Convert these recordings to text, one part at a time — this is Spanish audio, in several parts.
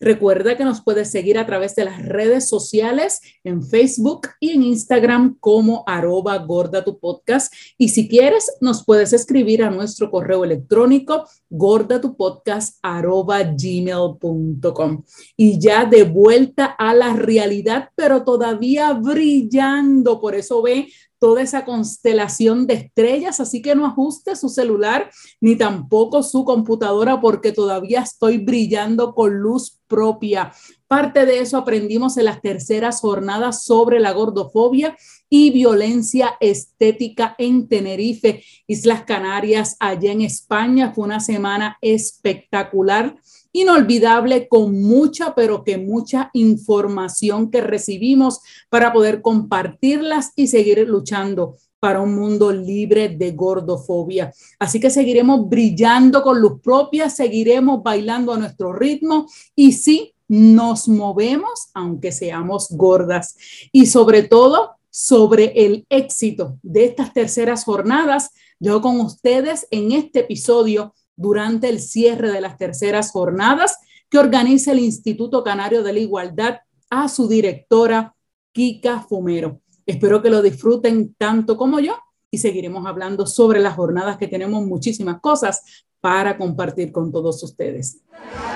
Recuerda que nos puedes seguir a través de las redes sociales en Facebook y en Instagram como arroba gorda tu podcast. Y si quieres, nos puedes escribir a nuestro correo electrónico gorda tu podcast gmail.com. Y ya de vuelta a la realidad, pero todavía brillando. Por eso ve toda esa constelación de estrellas, así que no ajuste su celular ni tampoco su computadora porque todavía estoy brillando con luz propia. Parte de eso aprendimos en las terceras jornadas sobre la gordofobia y violencia estética en Tenerife, Islas Canarias, allá en España. Fue una semana espectacular inolvidable con mucha, pero que mucha información que recibimos para poder compartirlas y seguir luchando para un mundo libre de gordofobia. Así que seguiremos brillando con luz propia, seguiremos bailando a nuestro ritmo y sí, nos movemos aunque seamos gordas. Y sobre todo, sobre el éxito de estas terceras jornadas, yo con ustedes en este episodio durante el cierre de las terceras jornadas que organiza el Instituto Canario de la Igualdad a su directora Kika Fumero. Espero que lo disfruten tanto como yo y seguiremos hablando sobre las jornadas que tenemos muchísimas cosas para compartir con todos ustedes.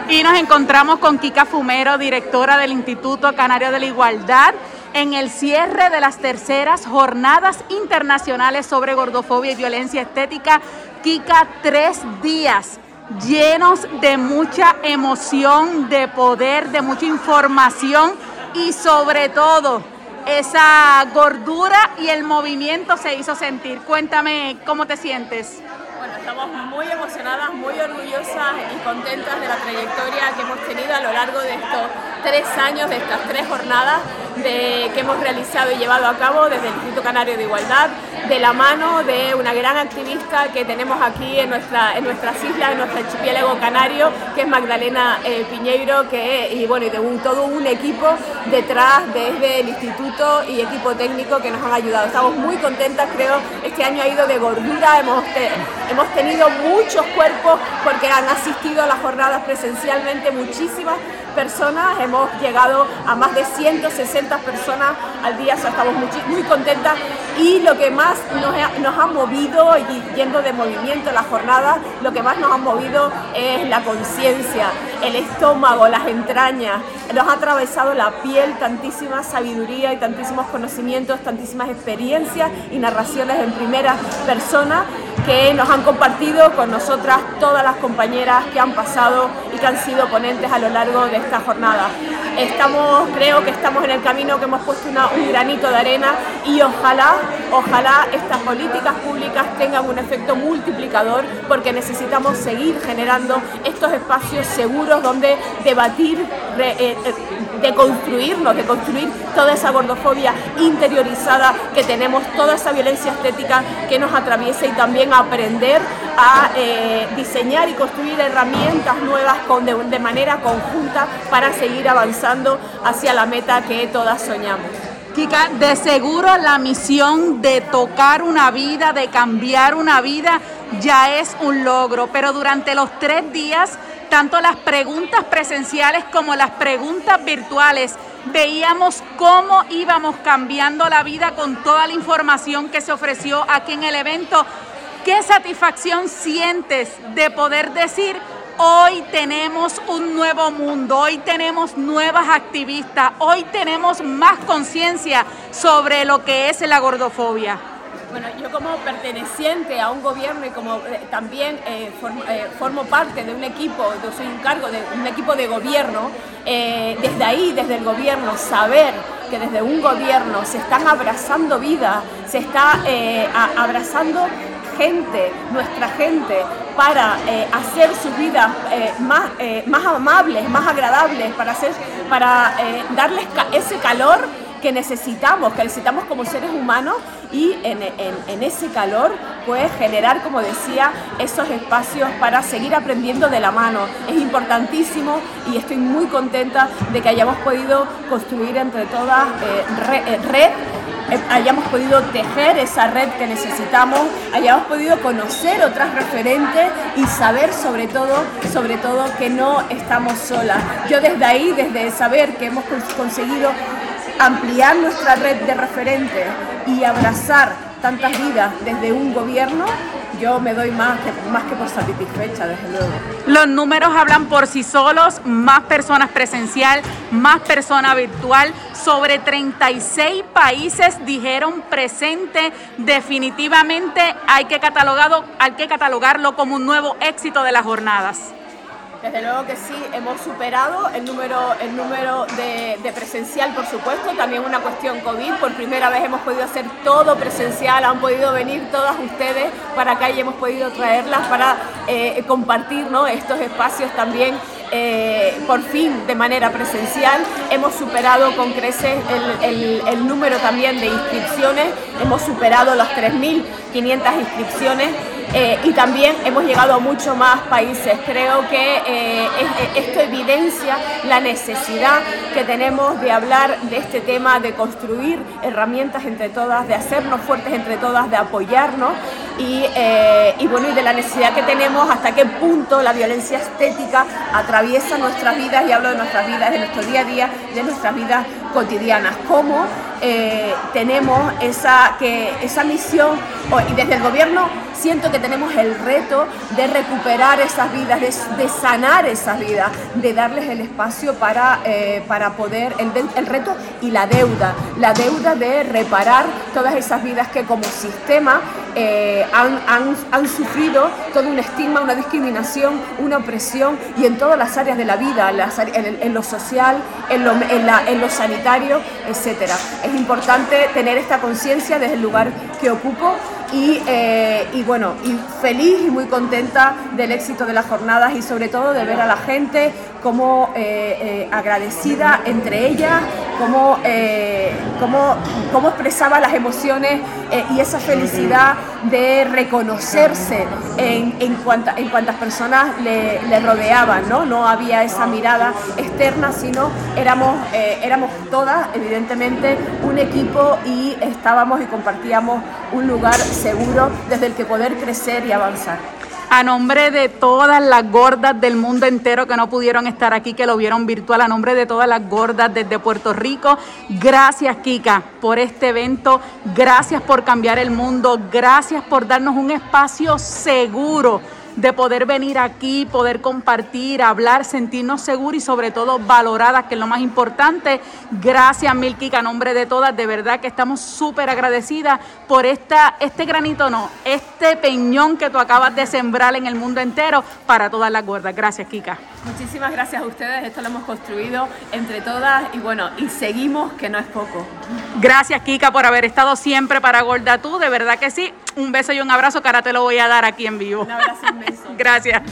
Y nos encontramos con Kika Fumero, directora del Instituto Canario de la Igualdad, en el cierre de las terceras jornadas internacionales sobre gordofobia y violencia estética Tres días llenos de mucha emoción, de poder, de mucha información y sobre todo esa gordura y el movimiento se hizo sentir. Cuéntame cómo te sientes. Bueno, estamos muy emocionadas, muy orgullosas y contentas de la trayectoria que hemos tenido a lo largo de estos tres años, de estas tres jornadas que hemos realizado y llevado a cabo desde el Instituto Canario de Igualdad, de la mano de una gran activista que tenemos aquí en, nuestra, en nuestras islas, en nuestro archipiélago canario, que es Magdalena eh, Piñeiro, que, y bueno, y de un, todo un equipo detrás desde el instituto y equipo técnico que nos han ayudado. Estamos muy contentas, creo, este año ha ido de gordura, hemos tenido muchos cuerpos porque han asistido a las jornadas presencialmente muchísimas personas, hemos llegado a más de 160 personas al día, estamos muy, muy contentas. Y lo que más nos ha, movido, y yendo de movimiento la jornada, lo que más nos ha movido es la conciencia, el estómago, las entrañas, nos ha atravesado la piel tantísima sabiduría y tantísimos conocimientos, tantísimas experiencias y narraciones en primera persona que nos han compartido con nosotras todas las compañeras que han pasado y que han sido ponentes a lo largo de esta jornada. Estamos, creo que estamos en el camino que hemos puesto un granito de arena y ojalá, ojalá estas políticas públicas tengan un efecto multiplicador porque necesitamos seguir generando estos espacios seguros donde debatir, eh, eh, de construirnos, de construir toda esa gordofobia interiorizada que tenemos, toda esa violencia estética que nos atraviesa y también aprender a eh, diseñar y construir herramientas nuevas con, de manera conjunta para seguir avanzando hacia la meta que todas soñamos. Kika, de seguro la misión de tocar una vida, de cambiar una vida, ya es un logro, pero durante los tres días, tanto las preguntas presenciales como las preguntas virtuales, veíamos cómo íbamos cambiando la vida con toda la información que se ofreció aquí en el evento. ¿Qué satisfacción sientes de poder decir, Hoy tenemos un nuevo mundo, hoy tenemos nuevas activistas, hoy tenemos más conciencia sobre lo que es la gordofobia. Bueno, yo como perteneciente a un gobierno y como eh, también eh, eh, formo parte de un equipo, yo soy un cargo de un equipo de gobierno, desde ahí, desde el gobierno, saber que desde un gobierno se están abrazando vida, se está abrazando gente, nuestra gente, para eh, hacer sus vidas eh, más, eh, más amables, más agradables, para, hacer, para darles ese calor que necesitamos, que necesitamos como seres humanos y en, ese calor pues generar, como decía, esos espacios para seguir aprendiendo de la mano. Es importantísimo y estoy muy contenta de que hayamos podido construir entre todas eh, eh, red eh, hayamos podido tejer esa red que necesitamos, hayamos podido conocer otras referentes y saber sobre todo, sobre todo que no estamos solas. Yo desde ahí, desde saber que hemos conseguido ampliar nuestra red de referentes y abrazar tantas vidas desde un gobierno, yo me doy más que, más que por satisfecha, desde luego. Los números hablan por sí solos, más personas presencial, más personas virtual, sobre 36 países dijeron presente, definitivamente hay que, catalogado, hay que catalogarlo como un nuevo éxito de las jornadas. Desde luego que sí, hemos superado el número, el número de, presencial, por supuesto, también una cuestión COVID, por primera vez hemos podido hacer todo presencial, han podido venir todas ustedes para acá y hemos podido traerlas para eh, compartir estos espacios también eh, por fin de manera presencial. Hemos superado con creces el, el, número también de inscripciones, hemos superado las 3.500 inscripciones eh, y también hemos llegado a muchos más países. Creo que eh, esto evidencia la necesidad que tenemos de hablar de este tema, de construir herramientas entre todas, de hacernos fuertes entre todas, de apoyarnos y, eh, y, bueno, y de la necesidad que tenemos hasta qué punto la violencia estética atraviesa nuestras vidas, y hablo de nuestras vidas, de nuestro día a día, de nuestras vidas cotidianas, cómo eh, tenemos esa, que, esa misión, y desde el gobierno siento que tenemos el reto de recuperar esas vidas, de, sanar esas vidas, de darles el espacio para, eh, para poder, el, reto y la deuda, la deuda de reparar todas esas vidas que como sistema eh, han, han, han, sufrido todo un estigma, una discriminación, una opresión y en todas las áreas de la vida, en, lo social, en lo, en, lo sanitario, etc. Es importante tener esta conciencia desde el lugar que ocupo y, eh, y, bueno, y feliz y muy contenta del éxito de las jornadas y sobre todo de ver a la gente como eh, agradecida entre ellas, cómo, eh, cómo, cómo, expresaba las emociones eh, y esa felicidad de reconocerse en, en, cuanta, en cuantas personas le, le, rodeaban, ¿no? No había esa mirada externa, sino éramos, eh, éramos todas, evidentemente, un equipo y estábamos y compartíamos un lugar seguro desde el que poder crecer y avanzar a nombre de todas las gordas del mundo entero que no pudieron estar aquí, que lo vieron virtual, a nombre de todas las gordas desde Puerto Rico. Gracias, Kika, por este evento. Gracias por cambiar el mundo. Gracias por darnos un espacio seguro de poder venir aquí, poder compartir, hablar, sentirnos seguros y sobre todo valoradas, que es lo más importante. Gracias, Milky, a nombre de todas, de verdad que estamos súper agradecidas por esta, este granito, no, este peñón que tú acabas de sembrar en el mundo entero para todas las gordas. Gracias, Kika. Muchísimas gracias a ustedes, esto lo hemos construido entre todas y bueno, y seguimos, que no es poco. Gracias, Kika, por haber estado siempre para Gorda Tú, de verdad que sí. Un beso y un abrazo que ahora te lo voy a dar aquí en vivo. Un abrazo, un beso. gracias.